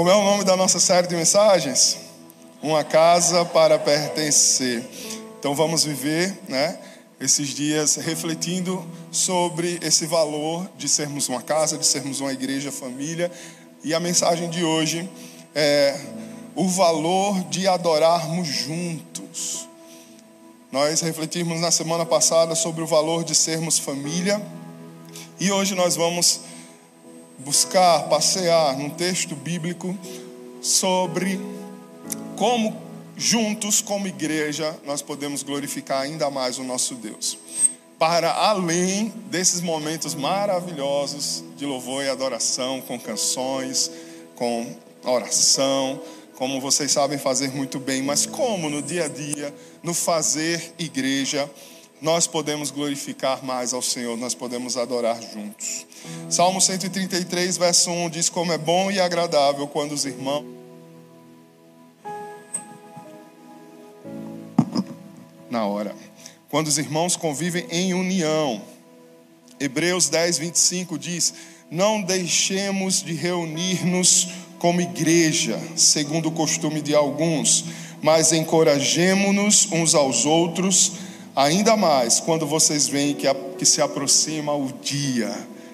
Como é o nome da nossa série de mensagens? Uma casa para pertencer. Então vamos viver, né, esses dias refletindo sobre esse valor de sermos uma casa, de sermos uma igreja, família. E a mensagem de hoje é o valor de adorarmos juntos. Nós refletimos na semana passada sobre o valor de sermos família. E hoje nós vamos buscar, passear num texto bíblico sobre como juntos, como igreja, nós podemos glorificar ainda mais o nosso Deus. Para além desses momentos maravilhosos de louvor e adoração, com canções, com oração, como vocês sabem fazer muito bem, mas como no dia a dia, no fazer igreja, nós podemos glorificar mais ao Senhor, nós podemos adorar juntos. Salmo 133, verso 1 diz: Como é bom e agradável quando os irmãos. Na hora. Quando os irmãos convivem em união. Hebreus 10, 25 diz: Não deixemos de reunir-nos como igreja, segundo o costume de alguns, mas encorajemo-nos uns aos outros Ainda mais quando vocês veem que, a, que se aproxima o dia.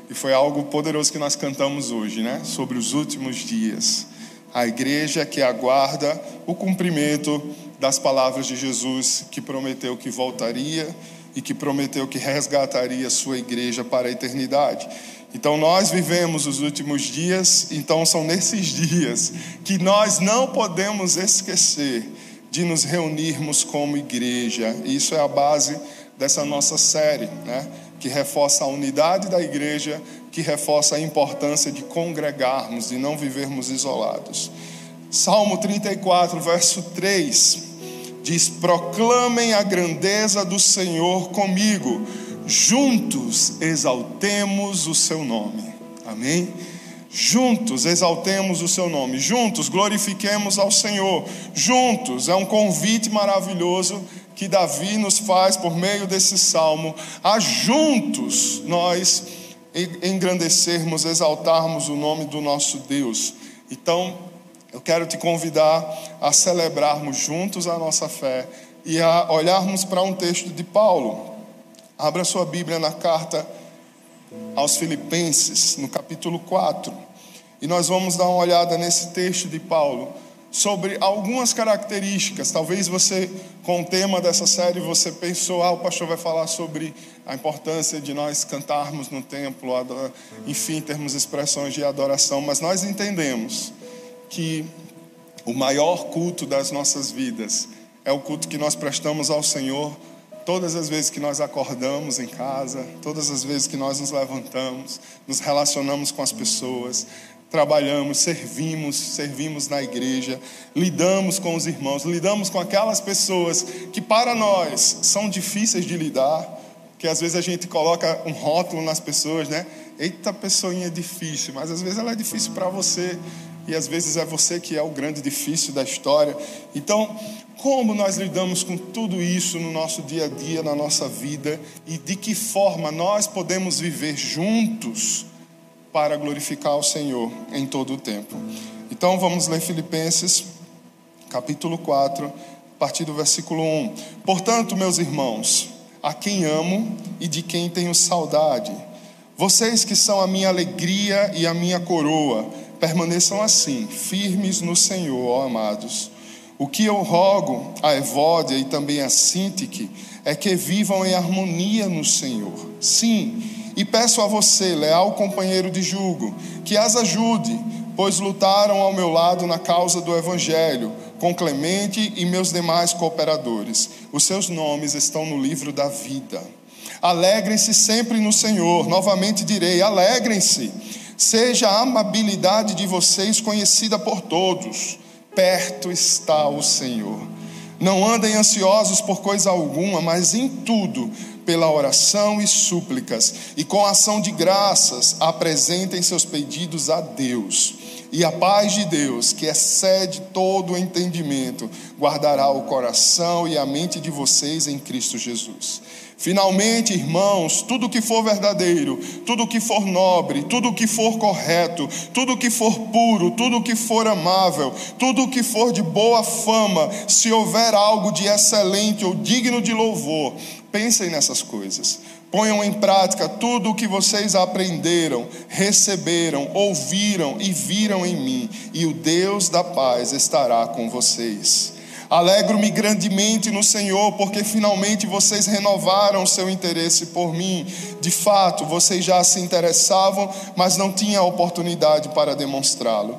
E foi algo poderoso que nós cantamos hoje, né? Sobre os últimos dias. A igreja que aguarda o cumprimento das palavras de Jesus, que prometeu que voltaria e que prometeu que resgataria sua igreja para a eternidade. Então nós vivemos os últimos dias, então são nesses dias que nós não podemos esquecer de nos reunirmos como igreja. Isso é a base dessa nossa série, né? Que reforça a unidade da igreja, que reforça a importância de congregarmos, de não vivermos isolados. Salmo 34, verso 3 diz: Proclamem a grandeza do Senhor comigo, juntos exaltemos o seu nome. Amém? Juntos exaltemos o seu nome, juntos glorifiquemos ao Senhor, juntos é um convite maravilhoso que Davi nos faz por meio desse salmo, a juntos nós engrandecermos, exaltarmos o nome do nosso Deus. Então, eu quero te convidar a celebrarmos juntos a nossa fé e a olharmos para um texto de Paulo. Abra sua Bíblia na carta aos Filipenses, no capítulo 4. E nós vamos dar uma olhada nesse texto de Paulo sobre algumas características. Talvez você, com o tema dessa série, você pensou, ah, o pastor vai falar sobre a importância de nós cantarmos no templo, enfim, termos expressões de adoração, mas nós entendemos que o maior culto das nossas vidas é o culto que nós prestamos ao Senhor todas as vezes que nós acordamos em casa, todas as vezes que nós nos levantamos, nos relacionamos com as pessoas, trabalhamos, servimos, servimos na igreja, lidamos com os irmãos, lidamos com aquelas pessoas que para nós são difíceis de lidar, que às vezes a gente coloca um rótulo nas pessoas, né? Eita, pessoinha difícil, mas às vezes ela é difícil para você e às vezes é você que é o grande difícil da história. Então, como nós lidamos com tudo isso no nosso dia a dia, na nossa vida e de que forma nós podemos viver juntos? Para glorificar o Senhor em todo o tempo. Então vamos ler Filipenses, capítulo 4, a partir do versículo 1. Portanto, meus irmãos, a quem amo e de quem tenho saudade, vocês que são a minha alegria e a minha coroa, permaneçam assim, firmes no Senhor, ó amados. O que eu rogo a Evódia e também a Sintique é que vivam em harmonia no Senhor. Sim, e peço a você, leal companheiro de julgo, que as ajude, pois lutaram ao meu lado na causa do Evangelho, com Clemente e meus demais cooperadores. Os seus nomes estão no livro da vida. Alegrem-se sempre no Senhor. Novamente direi: alegrem-se. Seja a amabilidade de vocês conhecida por todos. Perto está o Senhor. Não andem ansiosos por coisa alguma, mas em tudo pela oração e súplicas, e com ação de graças apresentem seus pedidos a Deus. E a paz de Deus, que excede todo o entendimento, guardará o coração e a mente de vocês em Cristo Jesus. Finalmente, irmãos, tudo que for verdadeiro, tudo que for nobre, tudo que for correto, tudo que for puro, tudo que for amável, tudo que for de boa fama, se houver algo de excelente ou digno de louvor, pensem nessas coisas. Ponham em prática tudo o que vocês aprenderam, receberam, ouviram e viram em mim, e o Deus da paz estará com vocês. Alegro-me grandemente no Senhor, porque finalmente vocês renovaram seu interesse por mim. De fato, vocês já se interessavam, mas não tinham oportunidade para demonstrá-lo.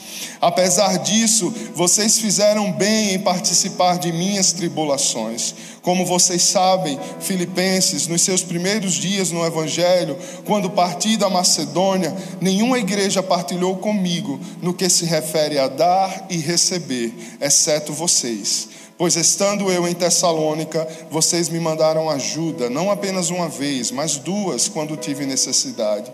Apesar disso, vocês fizeram bem em participar de minhas tribulações. Como vocês sabem, Filipenses, nos seus primeiros dias no Evangelho, quando parti da Macedônia, nenhuma igreja partilhou comigo no que se refere a dar e receber, exceto vocês. Pois estando eu em Tessalônica, vocês me mandaram ajuda, não apenas uma vez, mas duas, quando tive necessidade.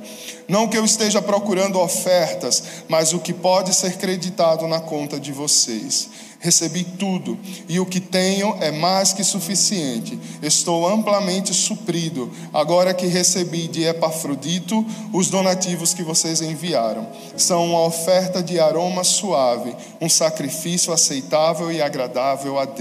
Não que eu esteja procurando ofertas, mas o que pode ser creditado na conta de vocês. Recebi tudo, e o que tenho é mais que suficiente. Estou amplamente suprido, agora que recebi de Epafrodito os donativos que vocês enviaram. São uma oferta de aroma suave, um sacrifício aceitável e agradável a Deus.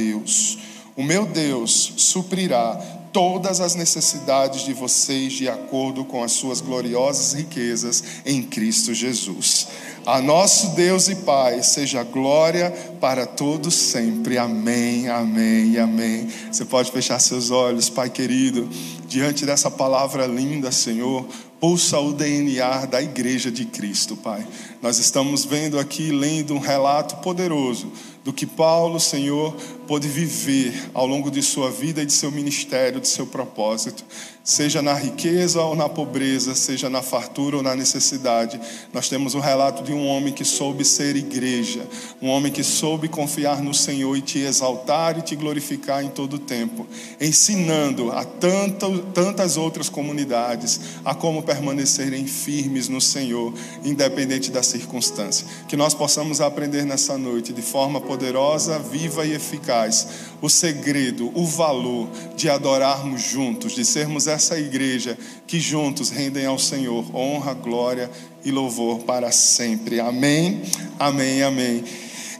O meu Deus suprirá todas as necessidades de vocês de acordo com as suas gloriosas riquezas em Cristo Jesus. A nosso Deus e Pai seja glória para todos sempre. Amém, amém amém. Você pode fechar seus olhos, Pai querido, diante dessa palavra linda, Senhor. Pulsa o DNA da igreja de Cristo, Pai. Nós estamos vendo aqui, lendo um relato poderoso do que Paulo, Senhor, pôde viver ao longo de sua vida e de seu ministério, de seu propósito seja na riqueza ou na pobreza, seja na fartura ou na necessidade. Nós temos o um relato de um homem que soube ser igreja, um homem que soube confiar no Senhor e te exaltar e te glorificar em todo o tempo, ensinando a tanto, tantas outras comunidades a como permanecerem firmes no Senhor, independente da circunstância. Que nós possamos aprender nessa noite de forma poderosa, viva e eficaz o segredo, o valor de adorarmos juntos, de sermos essa igreja que juntos rendem ao Senhor honra, glória e louvor para sempre. Amém, amém, amém.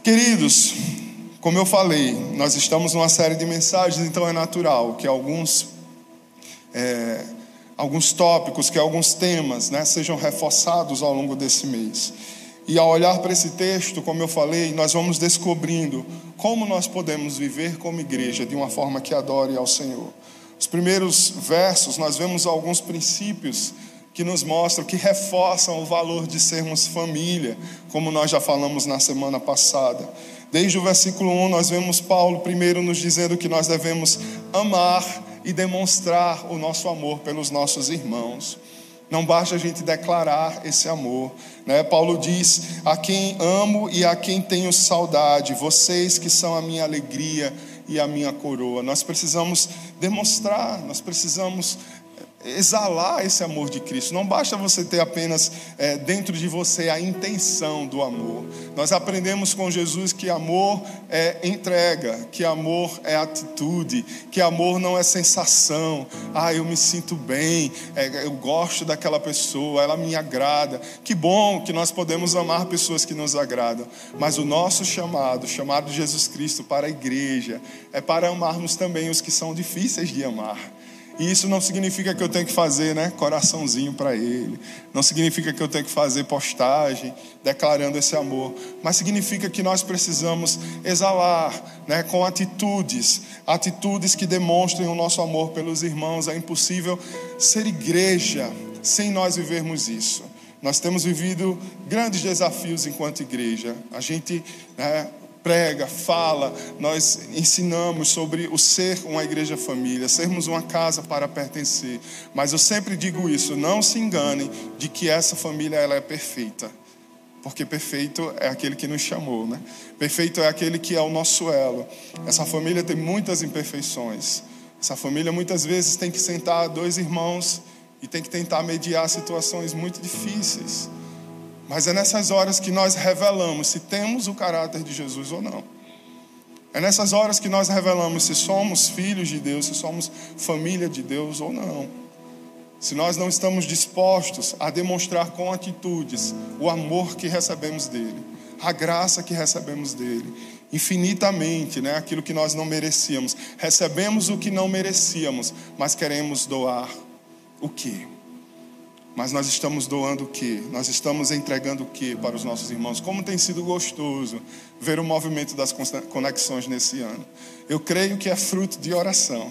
Queridos, como eu falei, nós estamos numa série de mensagens, então é natural que alguns. É, alguns tópicos, que alguns temas né, sejam reforçados ao longo desse mês. E ao olhar para esse texto, como eu falei, nós vamos descobrindo como nós podemos viver como igreja de uma forma que adore ao Senhor. Os primeiros versos, nós vemos alguns princípios que nos mostram, que reforçam o valor de sermos família, como nós já falamos na semana passada. Desde o versículo 1, nós vemos Paulo primeiro nos dizendo que nós devemos amar e demonstrar o nosso amor pelos nossos irmãos. Não basta a gente declarar esse amor. Né? Paulo diz: A quem amo e a quem tenho saudade, vocês que são a minha alegria e a minha coroa. Nós precisamos demonstrar, nós precisamos exalar esse amor de Cristo. Não basta você ter apenas é, dentro de você a intenção do amor. Nós aprendemos com Jesus que amor é entrega, que amor é atitude, que amor não é sensação. Ah, eu me sinto bem, é, eu gosto daquela pessoa, ela me agrada. Que bom que nós podemos amar pessoas que nos agradam. Mas o nosso chamado, chamado de Jesus Cristo para a igreja, é para amarmos também os que são difíceis de amar. E isso não significa que eu tenho que fazer, né, coraçãozinho para ele. Não significa que eu tenho que fazer postagem declarando esse amor, mas significa que nós precisamos exalar, né, com atitudes, atitudes que demonstrem o nosso amor pelos irmãos. É impossível ser igreja sem nós vivermos isso. Nós temos vivido grandes desafios enquanto igreja. A gente né, prega, fala, nós ensinamos sobre o ser uma igreja família, sermos uma casa para pertencer. Mas eu sempre digo isso, não se enganem de que essa família ela é perfeita. Porque perfeito é aquele que nos chamou, né? Perfeito é aquele que é o nosso elo. Essa família tem muitas imperfeições. Essa família muitas vezes tem que sentar dois irmãos e tem que tentar mediar situações muito difíceis. Mas é nessas horas que nós revelamos se temos o caráter de Jesus ou não. É nessas horas que nós revelamos se somos filhos de Deus, se somos família de Deus ou não. Se nós não estamos dispostos a demonstrar com atitudes o amor que recebemos dele, a graça que recebemos dele, infinitamente, né, aquilo que nós não merecíamos. Recebemos o que não merecíamos, mas queremos doar o quê? Mas nós estamos doando o quê? Nós estamos entregando o quê para os nossos irmãos? Como tem sido gostoso ver o movimento das conexões nesse ano. Eu creio que é fruto de oração.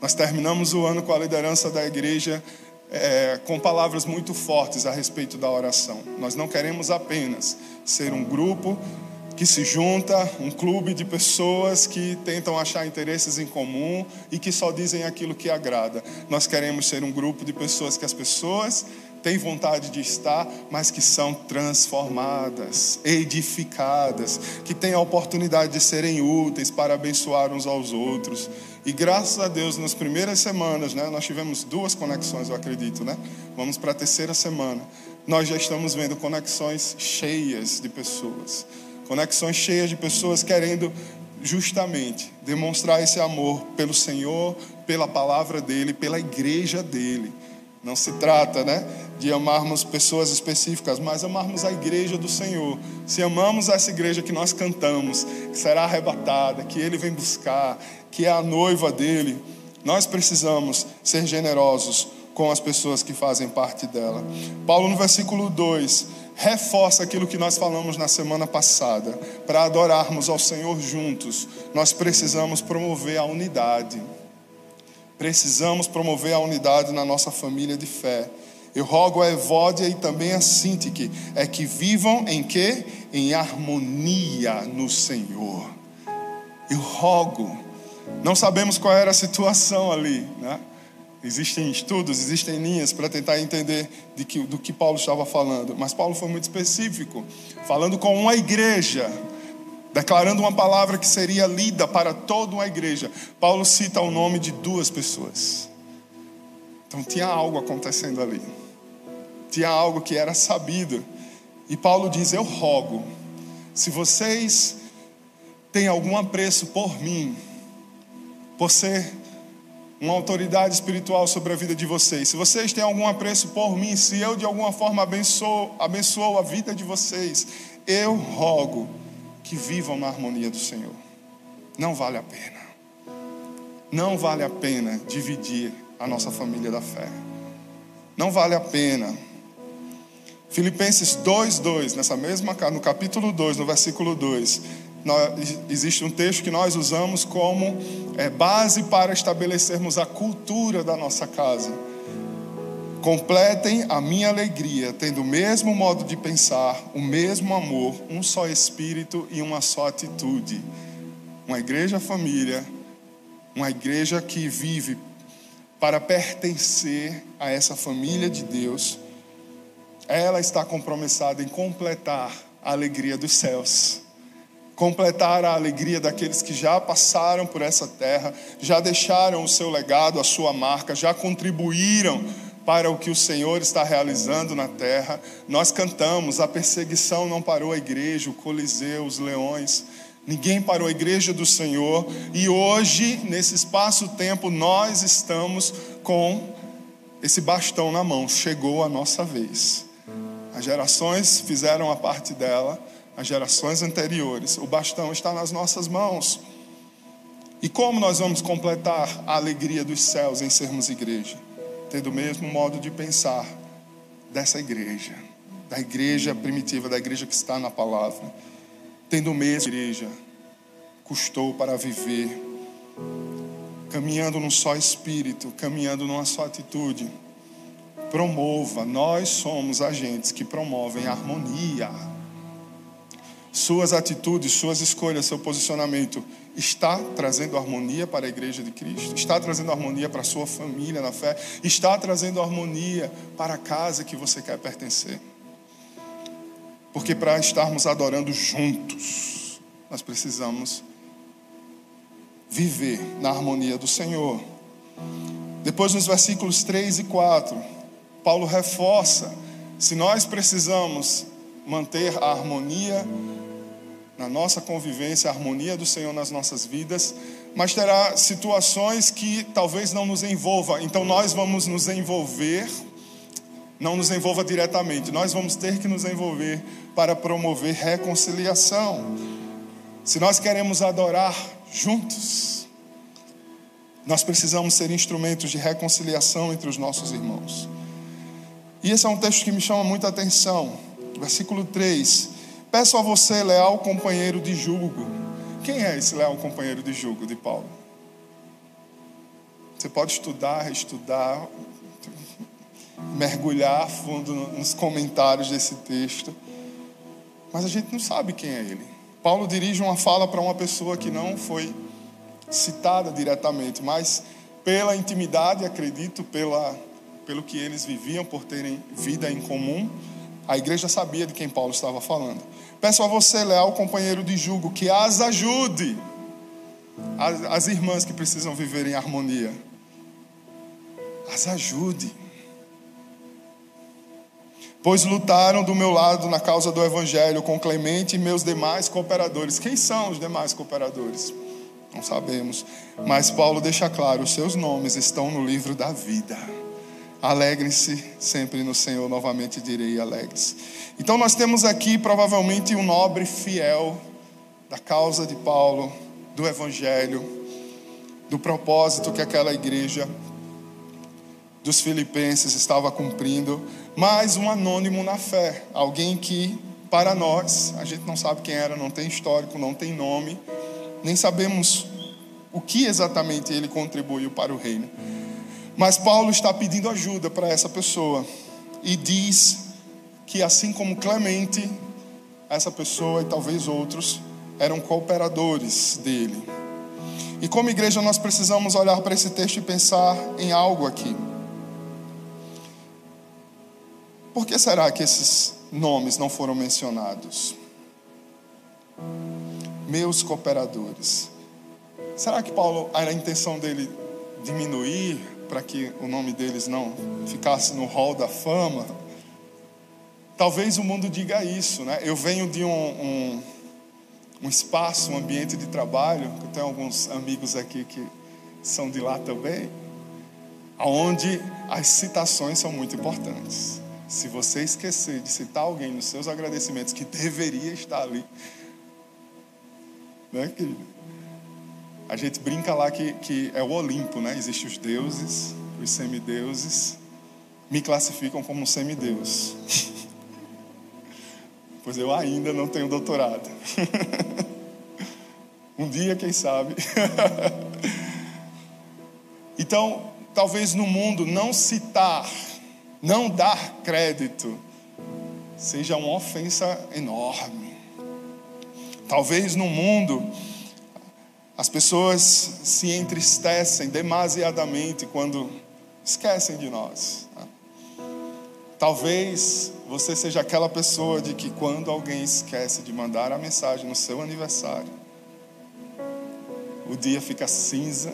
Nós terminamos o ano com a liderança da igreja é, com palavras muito fortes a respeito da oração. Nós não queremos apenas ser um grupo que se junta, um clube de pessoas que tentam achar interesses em comum e que só dizem aquilo que agrada. Nós queremos ser um grupo de pessoas que as pessoas têm vontade de estar, mas que são transformadas, edificadas, que têm a oportunidade de serem úteis para abençoar uns aos outros. E graças a Deus, nas primeiras semanas, né, nós tivemos duas conexões, eu acredito, né? Vamos para a terceira semana. Nós já estamos vendo conexões cheias de pessoas Conexões cheias de pessoas querendo justamente demonstrar esse amor pelo Senhor, pela palavra dele, pela igreja dele. Não se trata, né, de amarmos pessoas específicas, mas amarmos a igreja do Senhor. Se amamos essa igreja que nós cantamos, que será arrebatada, que ele vem buscar, que é a noiva dele, nós precisamos ser generosos com as pessoas que fazem parte dela. Paulo, no versículo 2, reforça aquilo que nós falamos na semana passada. Para adorarmos ao Senhor juntos, nós precisamos promover a unidade. Precisamos promover a unidade na nossa família de fé. Eu rogo a Evódia e também a Sintique é que vivam em quê? Em harmonia no Senhor. Eu rogo. Não sabemos qual era a situação ali, né? Existem estudos, existem linhas para tentar entender de que, do que Paulo estava falando, mas Paulo foi muito específico, falando com uma igreja, declarando uma palavra que seria lida para toda uma igreja. Paulo cita o nome de duas pessoas. Então tinha algo acontecendo ali, tinha algo que era sabido, e Paulo diz: Eu rogo, se vocês têm algum apreço por mim, por ser uma autoridade espiritual sobre a vida de vocês. Se vocês têm algum apreço por mim, se eu de alguma forma abençoo, abençoo a vida de vocês, eu rogo que vivam na harmonia do Senhor. Não vale a pena. Não vale a pena dividir a nossa família da fé. Não vale a pena. Filipenses 2:2, nessa mesma no capítulo 2, no versículo 2, existe um texto que nós usamos como é, base para estabelecermos a cultura da nossa casa. Completem a minha alegria, tendo o mesmo modo de pensar, o mesmo amor, um só espírito e uma só atitude. Uma igreja família, uma igreja que vive para pertencer a essa família de Deus, ela está compromissada em completar a alegria dos céus completar a alegria daqueles que já passaram por essa terra, já deixaram o seu legado, a sua marca, já contribuíram para o que o Senhor está realizando na terra. Nós cantamos, a perseguição não parou a igreja, o Coliseu, os leões. Ninguém parou a igreja do Senhor. E hoje, nesse espaço-tempo, nós estamos com esse bastão na mão. Chegou a nossa vez. As gerações fizeram a parte dela as gerações anteriores. O bastão está nas nossas mãos. E como nós vamos completar a alegria dos céus em sermos igreja? Tendo o mesmo modo de pensar dessa igreja, da igreja primitiva, da igreja que está na palavra. Tendo o mesmo igreja custou para viver, caminhando num só espírito, caminhando numa só atitude. Promova, nós somos agentes que promovem a harmonia suas atitudes, suas escolhas, seu posicionamento está trazendo harmonia para a igreja de Cristo? Está trazendo harmonia para a sua família na fé? Está trazendo harmonia para a casa que você quer pertencer? Porque para estarmos adorando juntos, nós precisamos viver na harmonia do Senhor. Depois, nos versículos 3 e 4, Paulo reforça: se nós precisamos manter a harmonia na nossa convivência, a harmonia do Senhor nas nossas vidas, mas terá situações que talvez não nos envolva, então nós vamos nos envolver, não nos envolva diretamente, nós vamos ter que nos envolver para promover reconciliação. Se nós queremos adorar juntos, nós precisamos ser instrumentos de reconciliação entre os nossos irmãos. E esse é um texto que me chama muita atenção. Versículo 3: Peço a você, leal companheiro de julgo. Quem é esse leal companheiro de julgo de Paulo? Você pode estudar, reestudar, mergulhar fundo nos comentários desse texto, mas a gente não sabe quem é ele. Paulo dirige uma fala para uma pessoa que não foi citada diretamente, mas pela intimidade, acredito, pela, pelo que eles viviam, por terem vida em comum, a igreja sabia de quem Paulo estava falando. Peço a você, leal companheiro de jugo, que as ajude, as, as irmãs que precisam viver em harmonia. As ajude. Pois lutaram do meu lado na causa do Evangelho com Clemente e meus demais cooperadores. Quem são os demais cooperadores? Não sabemos. Mas Paulo deixa claro: os seus nomes estão no livro da vida. Alegrem-se sempre no Senhor, novamente direi alegres. Então nós temos aqui provavelmente um nobre fiel da causa de Paulo, do Evangelho, do propósito que aquela igreja dos filipenses estava cumprindo, mas um anônimo na fé, alguém que para nós, a gente não sabe quem era, não tem histórico, não tem nome, nem sabemos o que exatamente ele contribuiu para o reino. Mas Paulo está pedindo ajuda para essa pessoa e diz que, assim como Clemente, essa pessoa e talvez outros eram cooperadores dele. E como igreja, nós precisamos olhar para esse texto e pensar em algo aqui. Por que será que esses nomes não foram mencionados? Meus cooperadores. Será que Paulo a intenção dele diminuir para que o nome deles não ficasse no hall da fama. Talvez o mundo diga isso, né? Eu venho de um, um, um espaço, um ambiente de trabalho, eu tenho alguns amigos aqui que são de lá também, onde as citações são muito importantes. Se você esquecer de citar alguém nos seus agradecimentos que deveria estar ali, né, querido? A gente brinca lá que, que é o Olimpo, né? Existem os deuses, os semideuses. Me classificam como um semideus. pois eu ainda não tenho doutorado. um dia, quem sabe. então, talvez no mundo não citar, não dar crédito, seja uma ofensa enorme. Talvez no mundo as pessoas se entristecem demasiadamente quando esquecem de nós. Né? Talvez você seja aquela pessoa de que quando alguém esquece de mandar a mensagem no seu aniversário, o dia fica cinza.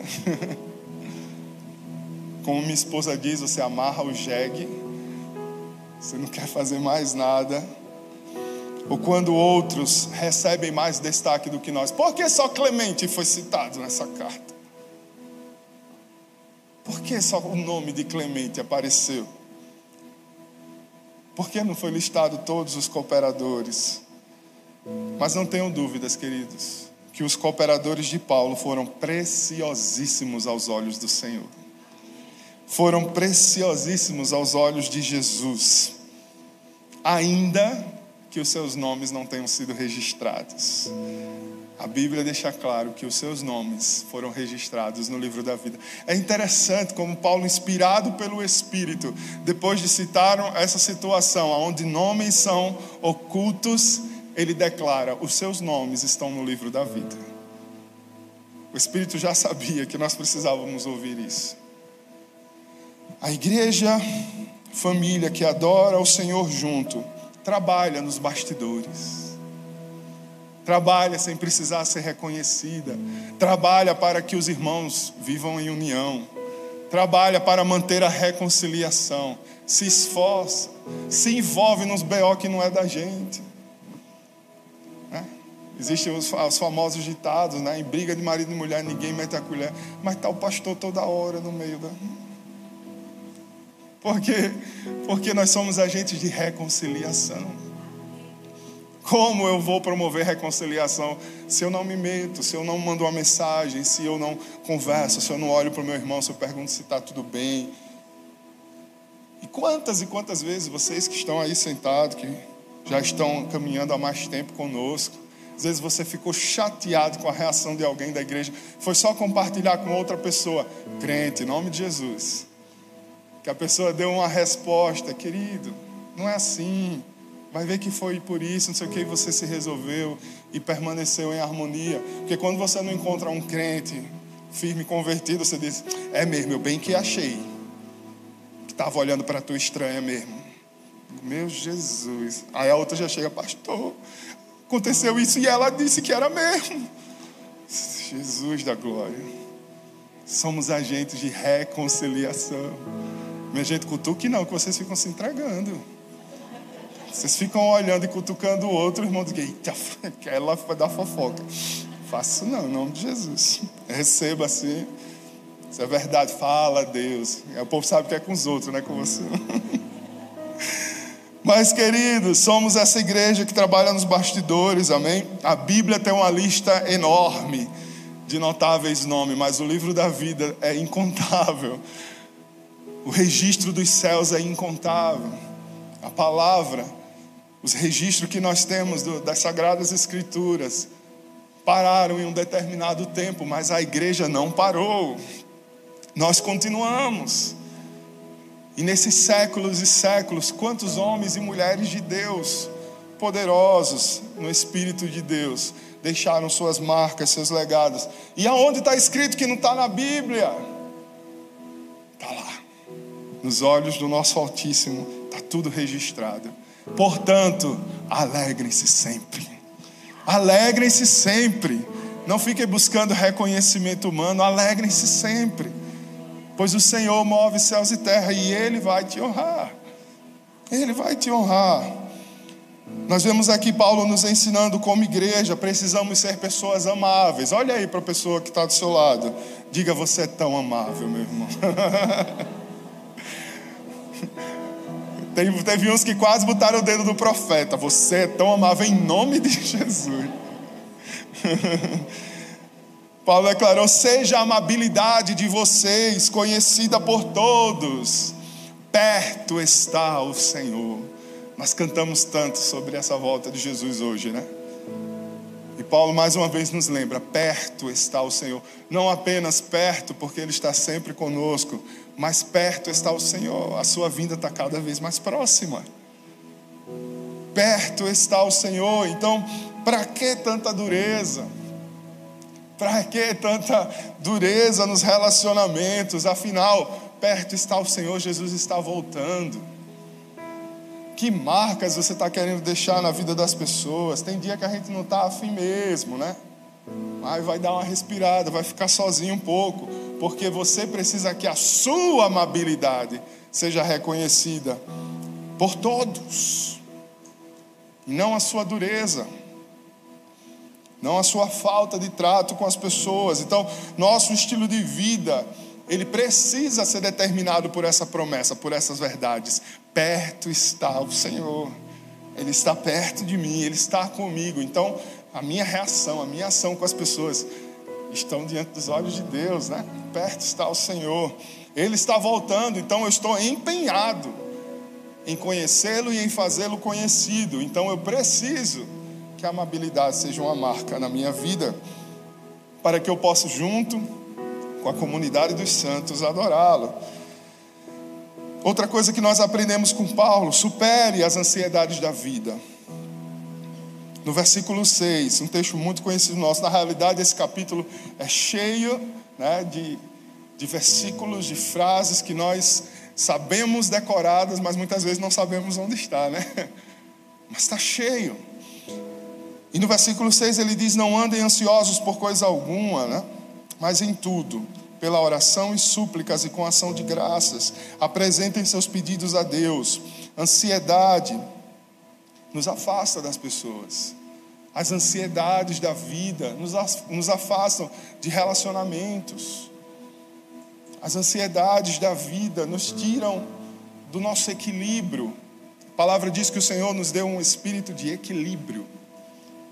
Como minha esposa diz, você amarra o jegue, você não quer fazer mais nada ou quando outros recebem mais destaque do que nós. Por que só Clemente foi citado nessa carta? Por que só o nome de Clemente apareceu? Por que não foi listado todos os cooperadores? Mas não tenham dúvidas, queridos, que os cooperadores de Paulo foram preciosíssimos aos olhos do Senhor. Foram preciosíssimos aos olhos de Jesus. Ainda que os seus nomes não tenham sido registrados. A Bíblia deixa claro que os seus nomes foram registrados no livro da vida. É interessante como Paulo, inspirado pelo Espírito, depois de citar essa situação onde nomes são ocultos, ele declara: os seus nomes estão no livro da vida. O Espírito já sabia que nós precisávamos ouvir isso. A igreja, família que adora o Senhor junto, trabalha nos bastidores. Trabalha sem precisar ser reconhecida. Trabalha para que os irmãos vivam em união. Trabalha para manter a reconciliação. Se esforça. Se envolve nos BO que não é da gente. Existem os, os, famosos ditados, né? Em briga de marido e mulher, ninguém mete a colher. Mas está o pastor toda hora no meio da. Por quê? Porque nós somos agentes de reconciliação. Como eu vou promover reconciliação se eu não me meto, se eu não mando uma mensagem, se eu não converso, se eu não olho para o meu irmão, se eu pergunto se está tudo bem? E quantas e quantas vezes vocês que estão aí sentados, que já estão caminhando há mais tempo conosco, às vezes você ficou chateado com a reação de alguém da igreja. Foi só compartilhar com outra pessoa, crente, em nome de Jesus. Que a pessoa deu uma resposta, querido, não é assim. Vai ver que foi por isso, não sei o que, você se resolveu e permaneceu em harmonia. Porque quando você não encontra um crente firme, convertido, você diz: É mesmo, eu bem que achei. Que estava olhando para a tua estranha mesmo. Meu Jesus. Aí a outra já chega, pastor, Aconteceu isso e ela disse que era mesmo. Jesus da glória. Somos agentes de reconciliação. Minha gente, cutuque não, que vocês ficam se entregando. Vocês ficam olhando e cutucando o outro, irmão diz, eita, ela vai dar fofoca. Faça não, em nome de Jesus. Receba assim. Isso é verdade, fala a Deus. O povo sabe que é com os outros, não é com você. Mas, queridos, somos essa igreja que trabalha nos bastidores, amém? A Bíblia tem uma lista enorme de notáveis nomes, mas o livro da vida é incontável. O registro dos céus é incontável. A palavra, os registros que nós temos do, das Sagradas Escrituras pararam em um determinado tempo, mas a igreja não parou. Nós continuamos. E nesses séculos e séculos, quantos homens e mulheres de Deus, poderosos no Espírito de Deus, deixaram suas marcas, seus legados. E aonde está escrito que não está na Bíblia? Está lá. Nos olhos do nosso Altíssimo, está tudo registrado. Portanto, alegrem-se sempre. Alegrem-se sempre. Não fiquem buscando reconhecimento humano, alegrem-se sempre Pois o Senhor move céus e terra e Ele vai te honrar. Ele vai te honrar. Nós vemos aqui Paulo nos ensinando como igreja, precisamos ser pessoas amáveis. Olha aí para a pessoa que está do seu lado. Diga, você é tão amável, meu irmão. Teve, teve uns que quase botaram o dedo do profeta. Você é tão amável em nome de Jesus. Paulo declarou: seja a amabilidade de vocês conhecida por todos, perto está o Senhor. Nós cantamos tanto sobre essa volta de Jesus hoje, né? E Paulo mais uma vez nos lembra: perto está o Senhor. Não apenas perto, porque Ele está sempre conosco, mas perto está o Senhor. A sua vinda está cada vez mais próxima. Perto está o Senhor. Então, para que tanta dureza? Para que tanta dureza nos relacionamentos? Afinal, perto está o Senhor, Jesus está voltando. Que marcas você está querendo deixar na vida das pessoas? Tem dia que a gente não está afim mesmo, né? Aí vai dar uma respirada, vai ficar sozinho um pouco, porque você precisa que a sua amabilidade seja reconhecida por todos, não a sua dureza não a sua falta de trato com as pessoas. Então, nosso estilo de vida, ele precisa ser determinado por essa promessa, por essas verdades. Perto está o Senhor. Ele está perto de mim, ele está comigo. Então, a minha reação, a minha ação com as pessoas estão diante dos olhos de Deus, né? Perto está o Senhor. Ele está voltando, então eu estou empenhado em conhecê-lo e em fazê-lo conhecido. Então eu preciso que a amabilidade seja uma marca na minha vida, para que eu possa, junto com a comunidade dos santos, adorá-lo. Outra coisa que nós aprendemos com Paulo: supere as ansiedades da vida. No versículo 6, um texto muito conhecido nosso. Na realidade, esse capítulo é cheio né, de, de versículos, de frases que nós sabemos decoradas, mas muitas vezes não sabemos onde está, né? Mas está cheio. E no versículo 6 ele diz: Não andem ansiosos por coisa alguma, né? mas em tudo, pela oração e súplicas e com ação de graças, apresentem seus pedidos a Deus. Ansiedade nos afasta das pessoas. As ansiedades da vida nos afastam de relacionamentos. As ansiedades da vida nos tiram do nosso equilíbrio. A palavra diz que o Senhor nos deu um espírito de equilíbrio.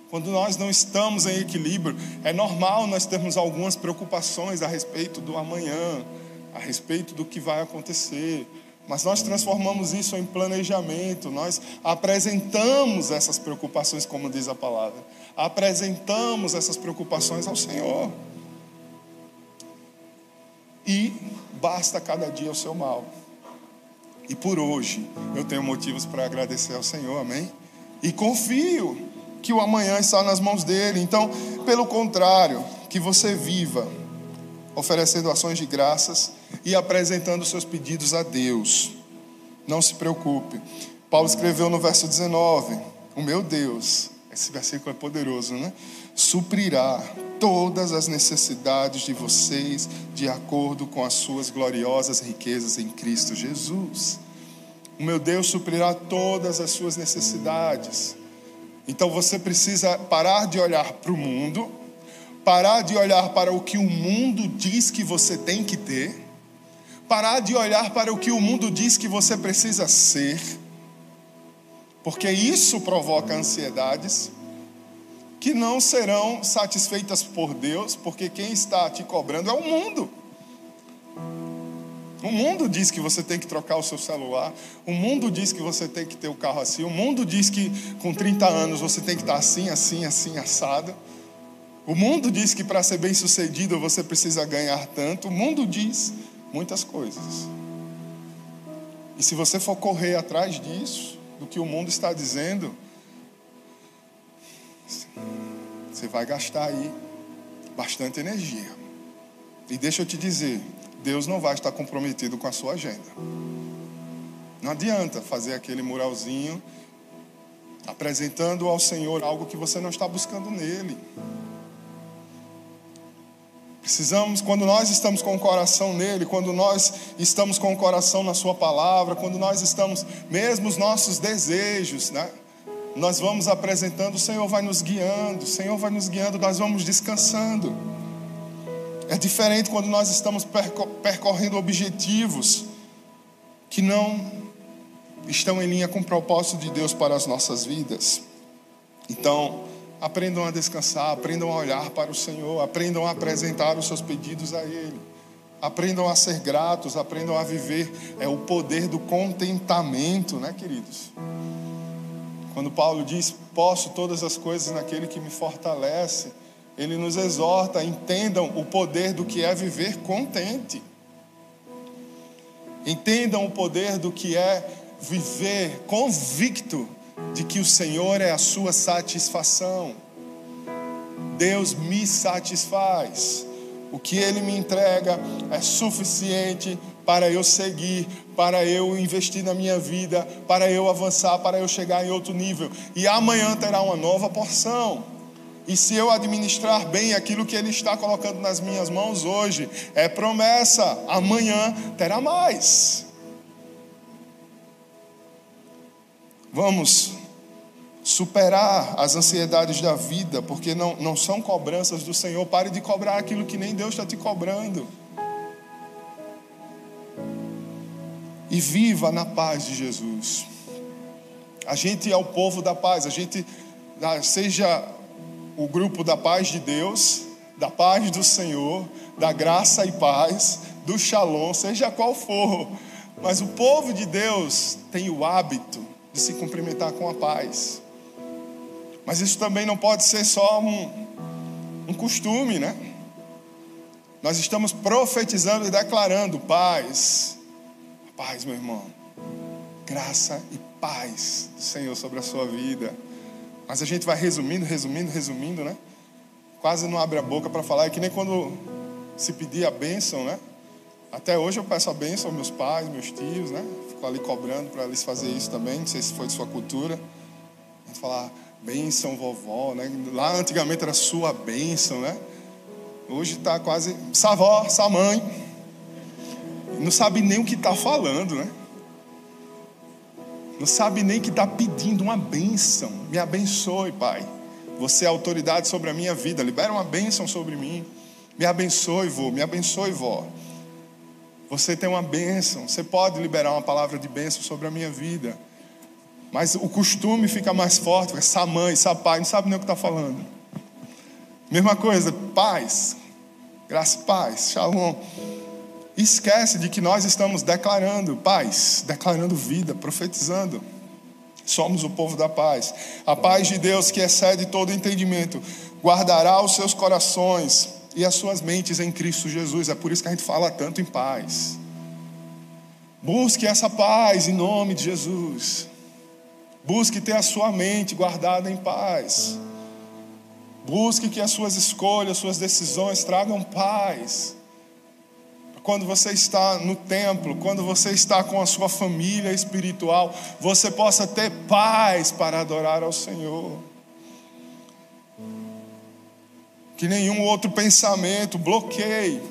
Quando nós não estamos em equilíbrio, é normal nós termos algumas preocupações a respeito do amanhã, a respeito do que vai acontecer. Mas nós transformamos isso em planejamento, nós apresentamos essas preocupações, como diz a palavra, apresentamos essas preocupações ao Senhor. E basta cada dia o seu mal. E por hoje eu tenho motivos para agradecer ao Senhor, amém? E confio que o amanhã está nas mãos dele. Então, pelo contrário, que você viva oferecendo ações de graças e apresentando seus pedidos a Deus. Não se preocupe. Paulo escreveu no verso 19: O meu Deus, esse versículo é poderoso, né? Suprirá todas as necessidades de vocês de acordo com as suas gloriosas riquezas em Cristo Jesus. O meu Deus suprirá todas as suas necessidades. Então você precisa parar de olhar para o mundo, parar de olhar para o que o mundo diz que você tem que ter, parar de olhar para o que o mundo diz que você precisa ser, porque isso provoca ansiedades que não serão satisfeitas por Deus, porque quem está te cobrando é o mundo. O mundo diz que você tem que trocar o seu celular. O mundo diz que você tem que ter o carro assim. O mundo diz que com 30 anos você tem que estar assim, assim, assim, assado. O mundo diz que para ser bem sucedido você precisa ganhar tanto. O mundo diz muitas coisas. E se você for correr atrás disso, do que o mundo está dizendo, você vai gastar aí bastante energia. E deixa eu te dizer, Deus não vai estar comprometido com a sua agenda. Não adianta fazer aquele muralzinho apresentando ao Senhor algo que você não está buscando nele. Precisamos, quando nós estamos com o coração nele, quando nós estamos com o coração na Sua palavra, quando nós estamos, mesmo os nossos desejos, né? Nós vamos apresentando, o Senhor vai nos guiando, o Senhor vai nos guiando, nós vamos descansando. É diferente quando nós estamos percorrendo objetivos que não estão em linha com o propósito de Deus para as nossas vidas. Então, aprendam a descansar, aprendam a olhar para o Senhor, aprendam a apresentar os seus pedidos a Ele. Aprendam a ser gratos, aprendam a viver é o poder do contentamento, né, queridos? Quando Paulo diz: "Posso todas as coisas naquele que me fortalece", ele nos exorta, entendam o poder do que é viver contente. Entendam o poder do que é viver convicto de que o Senhor é a sua satisfação. Deus me satisfaz. O que Ele me entrega é suficiente para eu seguir, para eu investir na minha vida, para eu avançar, para eu chegar em outro nível. E amanhã terá uma nova porção. E se eu administrar bem aquilo que Ele está colocando nas minhas mãos hoje, é promessa, amanhã terá mais. Vamos superar as ansiedades da vida, porque não, não são cobranças do Senhor. Pare de cobrar aquilo que nem Deus está te cobrando. E viva na paz de Jesus. A gente é o povo da paz, a gente, ah, seja o grupo da paz de Deus, da paz do Senhor, da graça e paz, do shalom, seja qual for. Mas o povo de Deus tem o hábito de se cumprimentar com a paz. Mas isso também não pode ser só um, um costume, né? Nós estamos profetizando e declarando paz. Paz, meu irmão. Graça e paz do Senhor sobre a sua vida Mas a gente vai resumindo, resumindo, resumindo, né? Quase não abre a boca para falar. É que nem quando se pedir a bênção, né? Até hoje eu peço a bênção aos meus pais, meus tios, né? Ali cobrando para eles fazer isso também. Não sei se foi de sua cultura. Falar bênção vovó, né? Lá antigamente era sua bênção, né? Hoje está quase savó, mãe. Não sabe nem o que está falando, né? Não sabe nem que está pedindo uma bênção. Me abençoe, Pai. Você é autoridade sobre a minha vida. Libera uma bênção sobre mim. Me abençoe, vô. Me abençoe, vó. Você tem uma bênção. Você pode liberar uma palavra de bênção sobre a minha vida. Mas o costume fica mais forte. Essa mãe, essa pai, não sabe nem o que está falando. Mesma coisa, paz. Graça paz. Shalom. Esquece de que nós estamos declarando paz, declarando vida, profetizando. Somos o povo da paz. A paz de Deus, que excede todo entendimento, guardará os seus corações e as suas mentes em Cristo Jesus. É por isso que a gente fala tanto em paz. Busque essa paz em nome de Jesus. Busque ter a sua mente guardada em paz. Busque que as suas escolhas, suas decisões tragam paz quando você está no templo, quando você está com a sua família espiritual, você possa ter paz para adorar ao Senhor. Que nenhum outro pensamento bloqueie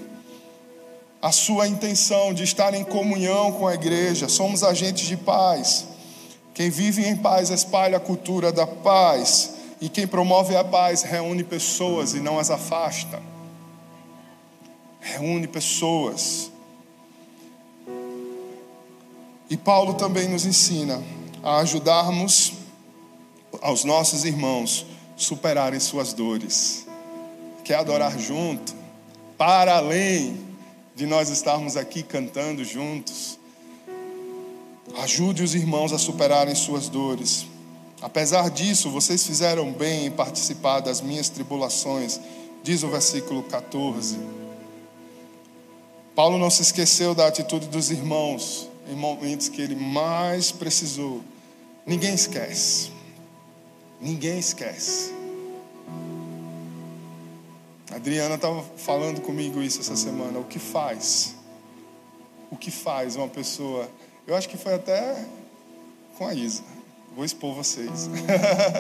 a sua intenção de estar em comunhão com a igreja. Somos agentes de paz. Quem vive em paz espalha a cultura da paz, e quem promove a paz reúne pessoas e não as afasta reúne pessoas. E Paulo também nos ensina a ajudarmos aos nossos irmãos superarem suas dores. Quer adorar junto, para além de nós estarmos aqui cantando juntos. Ajude os irmãos a superarem suas dores. Apesar disso, vocês fizeram bem em participar das minhas tribulações, diz o versículo 14. Paulo não se esqueceu da atitude dos irmãos em momentos que ele mais precisou. Ninguém esquece. Ninguém esquece. A Adriana estava falando comigo isso essa semana. O que faz? O que faz uma pessoa? Eu acho que foi até com a Isa. Vou expor vocês.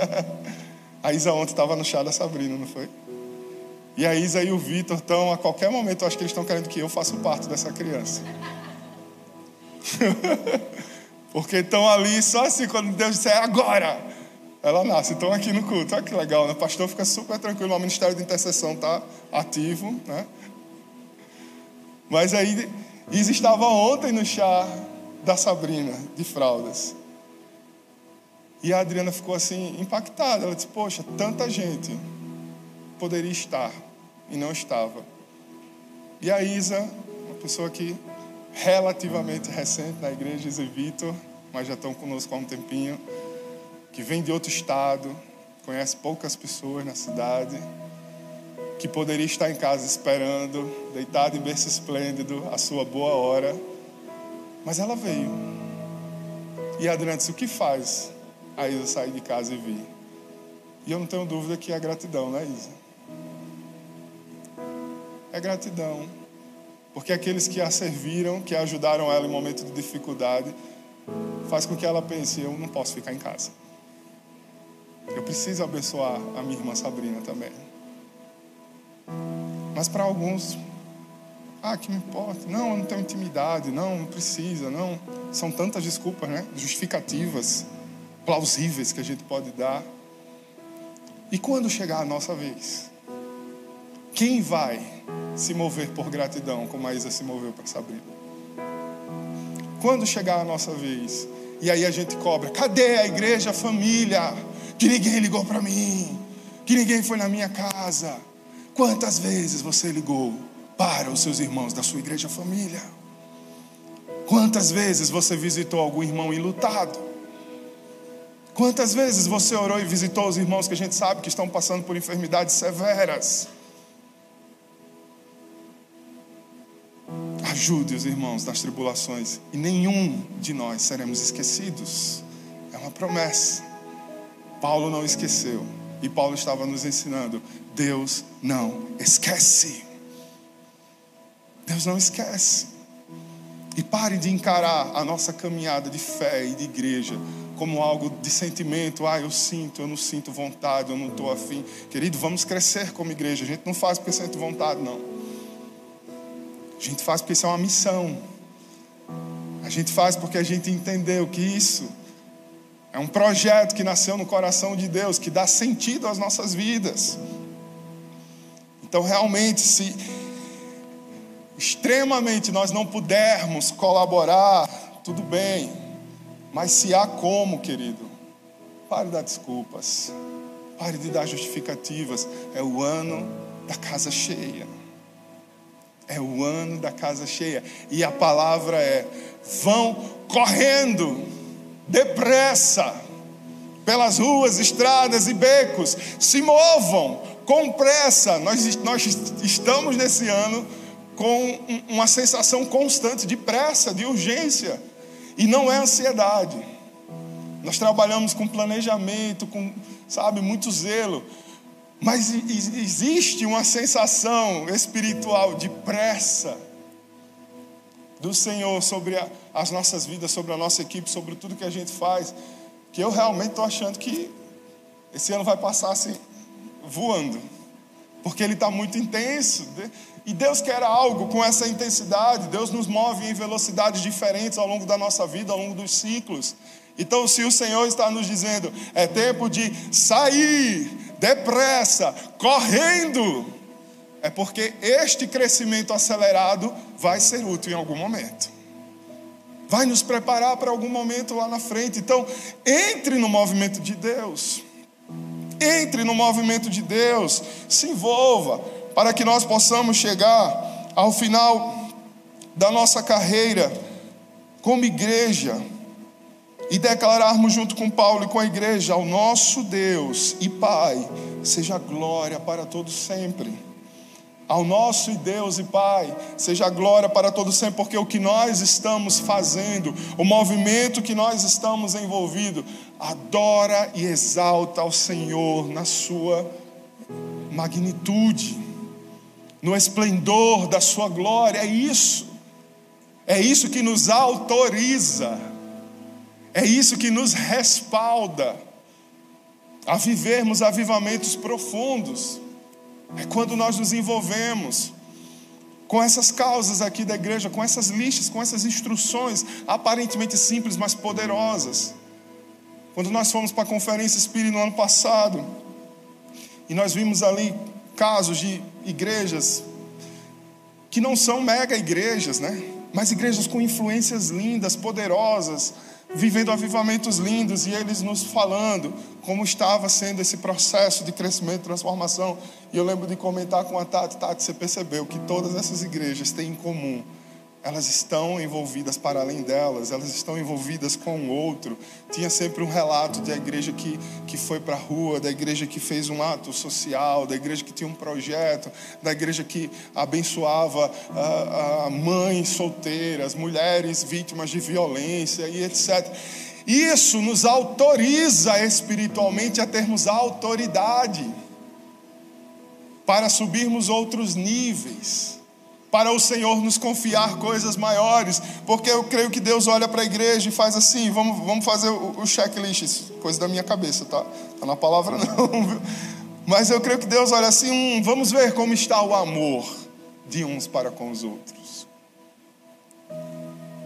a Isa ontem estava no chá da Sabrina, não foi? E a Isa e o Vitor estão, a qualquer momento, eu acho que eles estão querendo que eu faça parte dessa criança. Porque estão ali só assim, quando Deus disser agora, ela nasce. Estão aqui no culto. Olha que legal, né? O pastor fica super tranquilo, o ministério de intercessão está ativo, né? Mas aí, Isa estava ontem no chá da Sabrina, de fraldas. E a Adriana ficou assim, impactada. Ela disse: Poxa, tanta gente poderia estar e não estava. E a Isa, uma pessoa que relativamente recente na igreja, Isa e Vitor, mas já estão conosco há um tempinho, que vem de outro estado, conhece poucas pessoas na cidade, que poderia estar em casa esperando, deitado em berço esplêndido, a sua boa hora, mas ela veio. E Adriana disse: O que faz a Isa sair de casa e vir? E eu não tenho dúvida que é gratidão, né, Isa? é gratidão. Porque aqueles que a serviram, que ajudaram ela em momento de dificuldade, faz com que ela pense: eu não posso ficar em casa. Eu preciso abençoar a minha irmã Sabrina também. Mas para alguns, ah, que me importa? Não, eu não tenho intimidade. Não, não precisa. Não. São tantas desculpas, né? Justificativas, plausíveis que a gente pode dar. E quando chegar a nossa vez? Quem vai se mover por gratidão, como a Isa se moveu para Sabrina? Quando chegar a nossa vez, e aí a gente cobra: cadê a igreja, a família? Que ninguém ligou para mim, que ninguém foi na minha casa. Quantas vezes você ligou para os seus irmãos da sua igreja família? Quantas vezes você visitou algum irmão enlutado? Quantas vezes você orou e visitou os irmãos que a gente sabe que estão passando por enfermidades severas? Ajude os irmãos nas tribulações e nenhum de nós seremos esquecidos. É uma promessa. Paulo não esqueceu. E Paulo estava nos ensinando: Deus não esquece. Deus não esquece. E pare de encarar a nossa caminhada de fé e de igreja como algo de sentimento. Ah, eu sinto, eu não sinto vontade, eu não estou afim. Querido, vamos crescer como igreja. A gente não faz porque sente vontade, não. A gente faz porque isso é uma missão. A gente faz porque a gente entendeu que isso é um projeto que nasceu no coração de Deus, que dá sentido às nossas vidas. Então, realmente, se extremamente nós não pudermos colaborar, tudo bem. Mas se há como, querido, pare de dar desculpas. Pare de dar justificativas. É o ano da casa cheia. É o ano da casa cheia. E a palavra é: vão correndo, depressa, pelas ruas, estradas e becos. Se movam com pressa. Nós, nós estamos nesse ano com uma sensação constante de pressa, de urgência. E não é ansiedade. Nós trabalhamos com planejamento, com, sabe, muito zelo. Mas existe uma sensação espiritual de pressa do Senhor sobre a, as nossas vidas, sobre a nossa equipe, sobre tudo que a gente faz, que eu realmente estou achando que esse ano vai passar assim, voando, porque ele está muito intenso. E Deus quer algo com essa intensidade. Deus nos move em velocidades diferentes ao longo da nossa vida, ao longo dos ciclos. Então, se o Senhor está nos dizendo, é tempo de sair depressa, correndo, é porque este crescimento acelerado vai ser útil em algum momento. Vai nos preparar para algum momento lá na frente. Então, entre no movimento de Deus. Entre no movimento de Deus. Se envolva para que nós possamos chegar ao final da nossa carreira como igreja e declararmos junto com Paulo e com a igreja ao nosso Deus e Pai, seja glória para todos sempre. Ao nosso Deus e Pai, seja glória para todos sempre, porque o que nós estamos fazendo, o movimento que nós estamos envolvidos, adora e exalta ao Senhor na sua magnitude no esplendor da Sua glória. É isso. É isso que nos autoriza. É isso que nos respalda a vivermos avivamentos profundos. É quando nós nos envolvemos com essas causas aqui da igreja, com essas listas, com essas instruções aparentemente simples, mas poderosas. Quando nós fomos para a conferência espírita no ano passado, e nós vimos ali casos de igrejas que não são mega igrejas, né? Mas igrejas com influências lindas, poderosas, vivendo avivamentos lindos e eles nos falando como estava sendo esse processo de crescimento e transformação. E eu lembro de comentar com a Tati, Tati, você percebeu que todas essas igrejas têm em comum elas estão envolvidas para além delas, elas estão envolvidas com o outro. Tinha sempre um relato da igreja que, que foi para a rua, da igreja que fez um ato social, da igreja que tinha um projeto, da igreja que abençoava a, a mães solteiras, mulheres vítimas de violência e etc. Isso nos autoriza espiritualmente a termos autoridade para subirmos outros níveis para o Senhor nos confiar coisas maiores, porque eu creio que Deus olha para a igreja e faz assim, vamos, vamos fazer o, o checklist, coisa da minha cabeça, tá? Tá na palavra não, viu? Mas eu creio que Deus olha assim, hum, vamos ver como está o amor de uns para com os outros.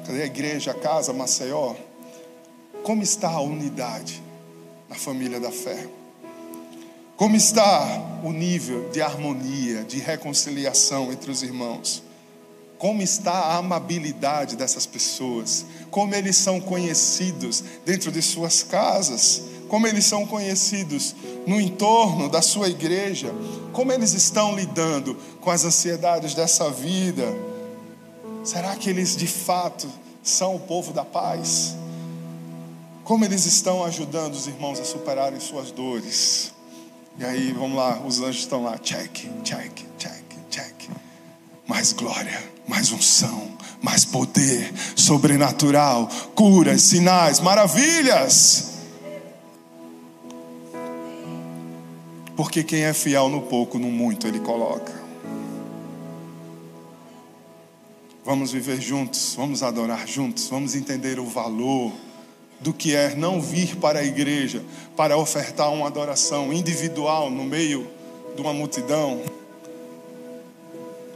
Cadê a igreja, a casa, Maceió? Como está a unidade na família da fé? Como está o nível de harmonia, de reconciliação entre os irmãos? Como está a amabilidade dessas pessoas? Como eles são conhecidos dentro de suas casas? Como eles são conhecidos no entorno da sua igreja? Como eles estão lidando com as ansiedades dessa vida? Será que eles de fato são o povo da paz? Como eles estão ajudando os irmãos a superarem suas dores? E aí, vamos lá, os anjos estão lá, check, check, check, check. Mais glória, mais unção, mais poder sobrenatural, curas, sinais, maravilhas. Porque quem é fiel no pouco, no muito, Ele coloca. Vamos viver juntos, vamos adorar juntos, vamos entender o valor do que é não vir para a igreja para ofertar uma adoração individual no meio de uma multidão.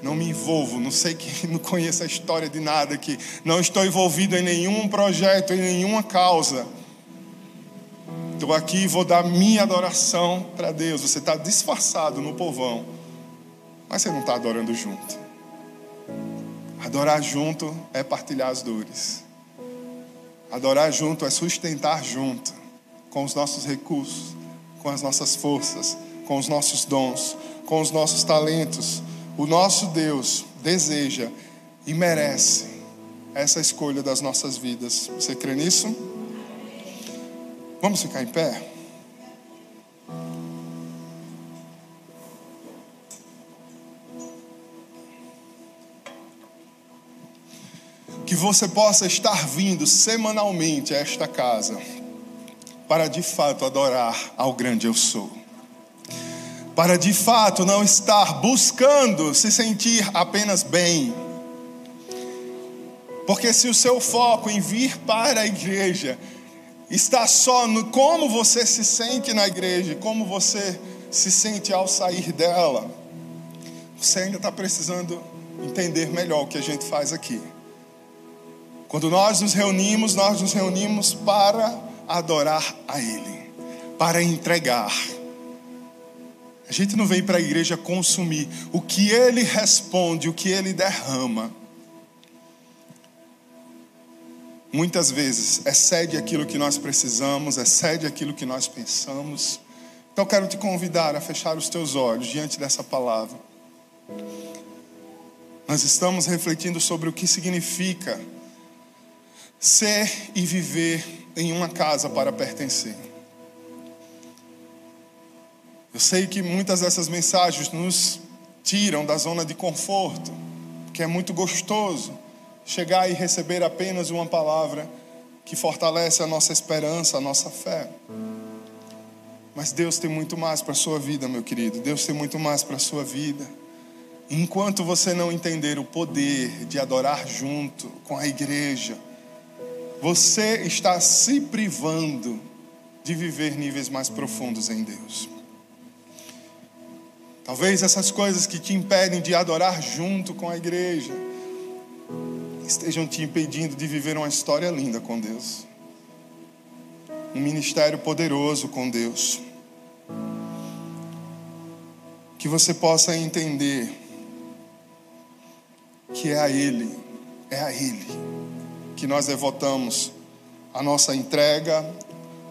Não me envolvo, não sei que não conheço a história de nada aqui, não estou envolvido em nenhum projeto, em nenhuma causa. Estou aqui e vou dar minha adoração para Deus. Você está disfarçado no povão, mas você não está adorando junto. Adorar junto é partilhar as dores. Adorar junto é sustentar junto, com os nossos recursos, com as nossas forças, com os nossos dons, com os nossos talentos. O nosso Deus deseja e merece essa escolha das nossas vidas. Você crê nisso? Vamos ficar em pé? Que você possa estar vindo semanalmente a esta casa para de fato adorar ao grande eu sou. Para de fato não estar buscando se sentir apenas bem. Porque se o seu foco em vir para a igreja está só no como você se sente na igreja, como você se sente ao sair dela, você ainda está precisando entender melhor o que a gente faz aqui. Quando nós nos reunimos, nós nos reunimos para adorar a Ele, para entregar. A gente não vem para a igreja consumir. O que Ele responde, o que Ele derrama, muitas vezes excede aquilo que nós precisamos, excede aquilo que nós pensamos. Então quero te convidar a fechar os teus olhos diante dessa palavra. Nós estamos refletindo sobre o que significa ser e viver em uma casa para pertencer. Eu sei que muitas dessas mensagens nos tiram da zona de conforto, porque é muito gostoso chegar e receber apenas uma palavra que fortalece a nossa esperança, a nossa fé. Mas Deus tem muito mais para a sua vida, meu querido. Deus tem muito mais para a sua vida. Enquanto você não entender o poder de adorar junto com a igreja, você está se privando de viver níveis mais profundos em Deus. Talvez essas coisas que te impedem de adorar junto com a igreja estejam te impedindo de viver uma história linda com Deus. Um ministério poderoso com Deus. Que você possa entender que é a Ele, é a Ele que nós devotamos a nossa entrega,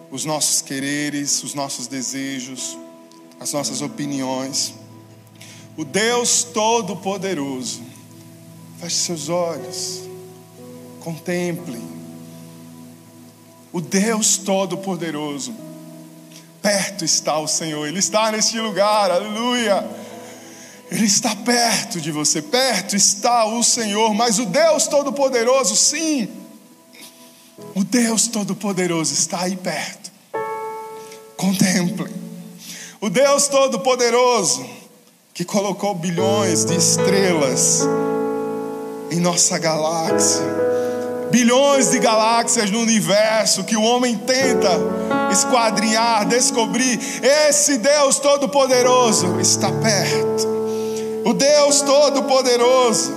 os nossos quereres, os nossos desejos, as nossas opiniões. O Deus Todo-Poderoso, feche seus olhos, contemple. O Deus Todo-Poderoso, perto está o Senhor, Ele está neste lugar, aleluia. Ele está perto de você, perto está o Senhor, mas o Deus Todo-Poderoso, sim, o Deus Todo-Poderoso está aí perto. Contemple. O Deus Todo-Poderoso que colocou bilhões de estrelas em nossa galáxia, bilhões de galáxias no universo que o homem tenta esquadrinhar, descobrir. Esse Deus Todo-Poderoso está perto. O Deus Todo-Poderoso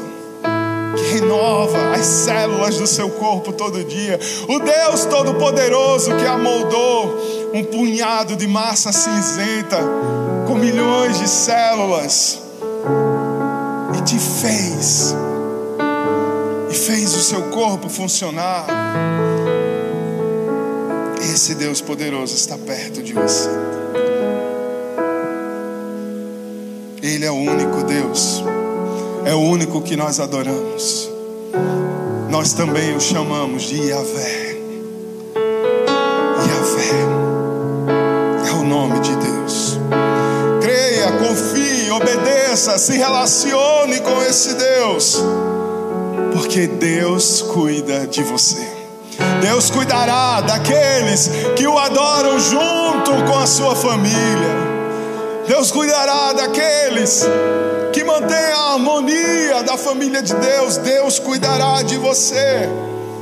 que renova as células do seu corpo todo dia. O Deus Todo-Poderoso que amoldou um punhado de massa cinzenta com milhões de células e te fez, e fez o seu corpo funcionar. Esse Deus poderoso está perto de você. Ele é o único Deus é o único que nós adoramos. Nós também o chamamos de Yahvé. Yahvé é o nome de Deus. Creia, confie, obedeça, se relacione com esse Deus, porque Deus cuida de você. Deus cuidará daqueles que o adoram junto com a sua família. Deus cuidará daqueles que a harmonia da família de Deus. Deus cuidará de você.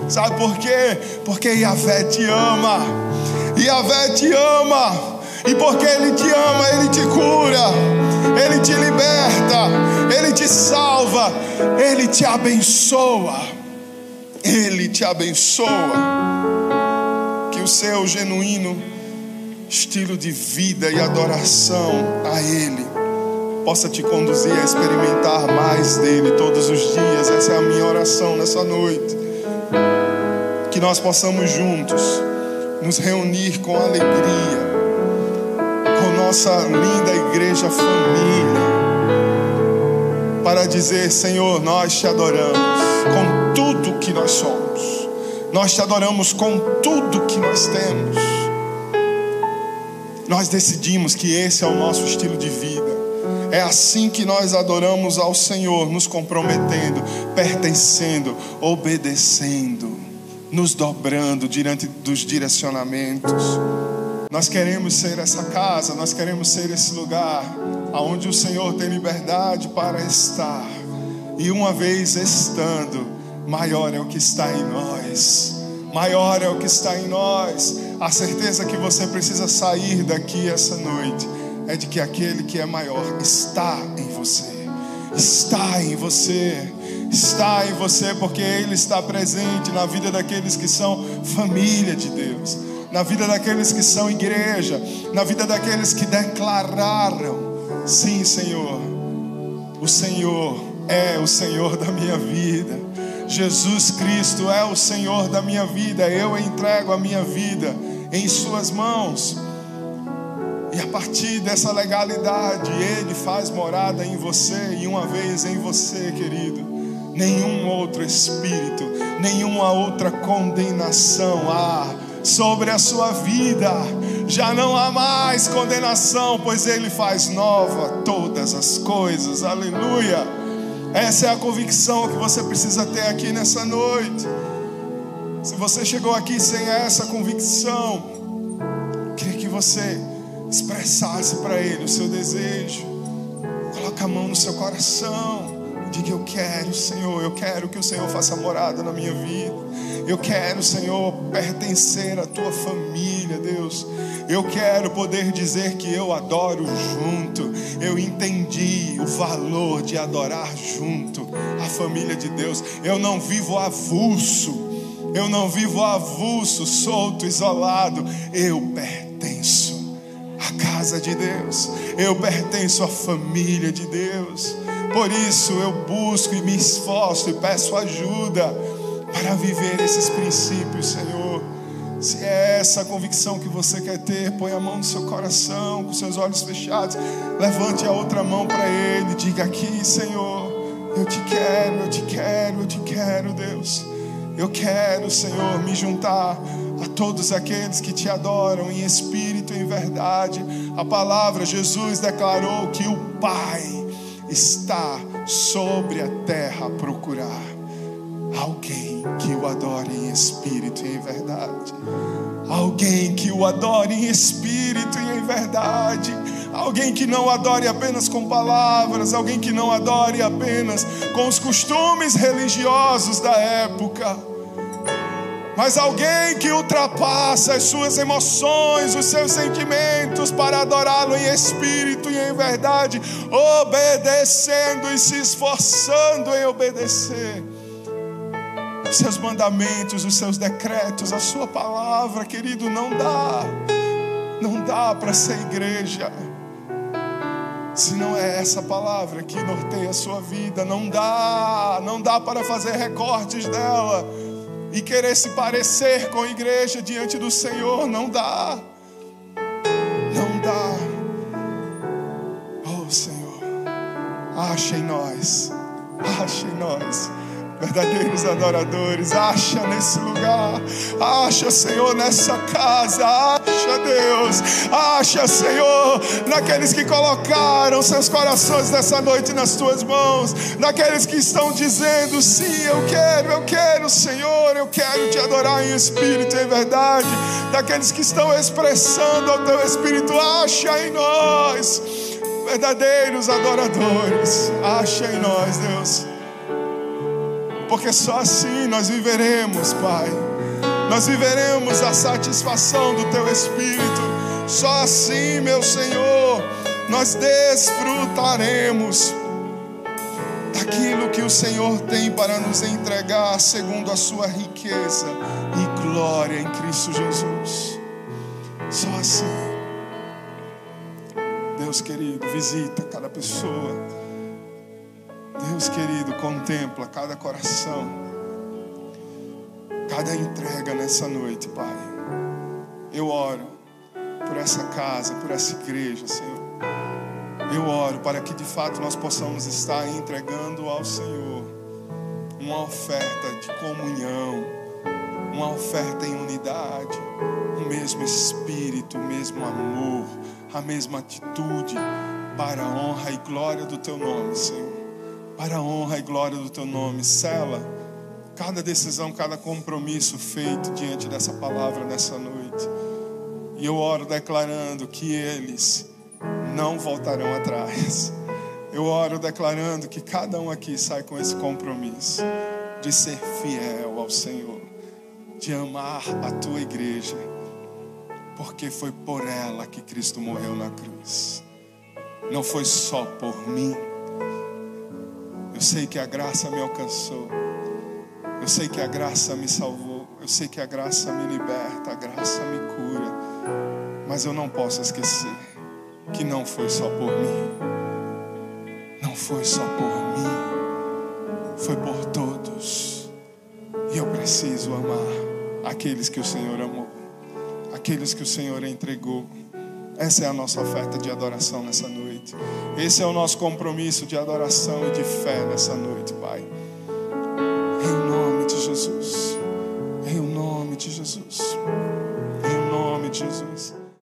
Sabe por quê? Porque Yahvé te ama. Yahvé te ama. E porque Ele te ama, Ele te cura, Ele te liberta, Ele te salva, Ele te abençoa. Ele te abençoa. Que o seu genuíno estilo de vida e adoração a Ele possa te conduzir a experimentar mais dele todos os dias. Essa é a minha oração nessa noite. Que nós possamos juntos nos reunir com alegria, com nossa linda igreja família, para dizer: Senhor, nós te adoramos com tudo que nós somos, nós te adoramos com tudo que nós temos. Nós decidimos que esse é o nosso estilo de vida. É assim que nós adoramos ao Senhor, nos comprometendo, pertencendo, obedecendo, nos dobrando diante dos direcionamentos. Nós queremos ser essa casa, nós queremos ser esse lugar aonde o Senhor tem liberdade para estar. E uma vez estando, maior é o que está em nós. Maior é o que está em nós. A certeza que você precisa sair daqui essa noite é de que aquele que é maior está em você. Está em você. Está em você porque Ele está presente na vida daqueles que são família de Deus, na vida daqueles que são igreja, na vida daqueles que declararam: Sim, Senhor, o Senhor é o Senhor da minha vida. Jesus Cristo é o Senhor da minha vida. Eu entrego a minha vida em Suas mãos. E a partir dessa legalidade, Ele faz morada em você e uma vez em você, querido. Nenhum outro espírito, nenhuma outra condenação há sobre a sua vida. Já não há mais condenação, pois Ele faz nova todas as coisas. Aleluia. Essa é a convicção que você precisa ter aqui nessa noite. Se você chegou aqui sem essa convicção, queria que você expressasse para Ele o seu desejo. Coloque a mão no seu coração. Diga: Eu quero, Senhor, eu quero que o Senhor faça morada na minha vida. Eu quero, Senhor, pertencer à tua família, Deus. Eu quero poder dizer que eu adoro junto. Eu entendi o valor de adorar junto a família de Deus. Eu não vivo avulso. Eu não vivo avulso, solto, isolado. Eu pertenço casa de Deus, eu pertenço à família de Deus. Por isso eu busco e me esforço e peço ajuda para viver esses princípios, Senhor. Se é essa a convicção que você quer ter, põe a mão no seu coração, com seus olhos fechados, levante a outra mão para Ele, diga aqui, Senhor, eu te quero, eu te quero, eu te quero, Deus. Eu quero, Senhor, me juntar a todos aqueles que te adoram em espírito e em verdade. A palavra, Jesus declarou que o Pai está sobre a terra a procurar alguém que o adore em espírito e em verdade. Alguém que o adore em espírito e em verdade. Alguém que não adore apenas com palavras, alguém que não adore apenas com os costumes religiosos da época mas alguém que ultrapassa as suas emoções, os seus sentimentos, para adorá-lo em espírito e em verdade, obedecendo e se esforçando em obedecer os seus mandamentos, os seus decretos, a sua palavra, querido, não dá, não dá para ser igreja. Se não é essa palavra que norteia a sua vida, não dá, não dá para fazer recortes dela e querer se parecer com a igreja diante do Senhor. Não dá. Não dá. Oh Senhor, acha em nós, acha em nós verdadeiros adoradores. Acha nesse lugar, acha, Senhor, nessa casa. Acha, Deus, acha, Senhor, naqueles que colocaram seus corações nessa noite nas tuas mãos, naqueles que estão dizendo: sim, eu quero, eu quero, Senhor, eu quero te adorar em espírito e em verdade, daqueles que estão expressando ao teu espírito, acha em nós verdadeiros adoradores. Acha em nós, Deus. Porque só assim nós viveremos, Pai. Nós viveremos a satisfação do Teu Espírito. Só assim, meu Senhor, nós desfrutaremos daquilo que o Senhor tem para nos entregar, segundo a Sua riqueza e glória em Cristo Jesus. Só assim. Deus querido, visita cada pessoa. Deus querido, contempla cada coração, cada entrega nessa noite, Pai. Eu oro por essa casa, por essa igreja, Senhor. Eu oro para que de fato nós possamos estar entregando ao Senhor uma oferta de comunhão, uma oferta em unidade, o mesmo espírito, o mesmo amor a mesma atitude para a honra e glória do teu nome, Senhor. Para a honra e glória do teu nome. Sela cada decisão, cada compromisso feito diante dessa palavra nessa noite. E eu oro declarando que eles não voltarão atrás. Eu oro declarando que cada um aqui sai com esse compromisso de ser fiel ao Senhor, de amar a tua igreja porque foi por ela que Cristo morreu na cruz. Não foi só por mim. Eu sei que a graça me alcançou. Eu sei que a graça me salvou. Eu sei que a graça me liberta, a graça me cura. Mas eu não posso esquecer que não foi só por mim. Não foi só por mim. Foi por todos. E eu preciso amar aqueles que o Senhor amou aqueles que o Senhor entregou. Essa é a nossa oferta de adoração nessa noite. Esse é o nosso compromisso de adoração e de fé nessa noite, Pai. Em nome de Jesus. Em nome de Jesus. Em nome de Jesus.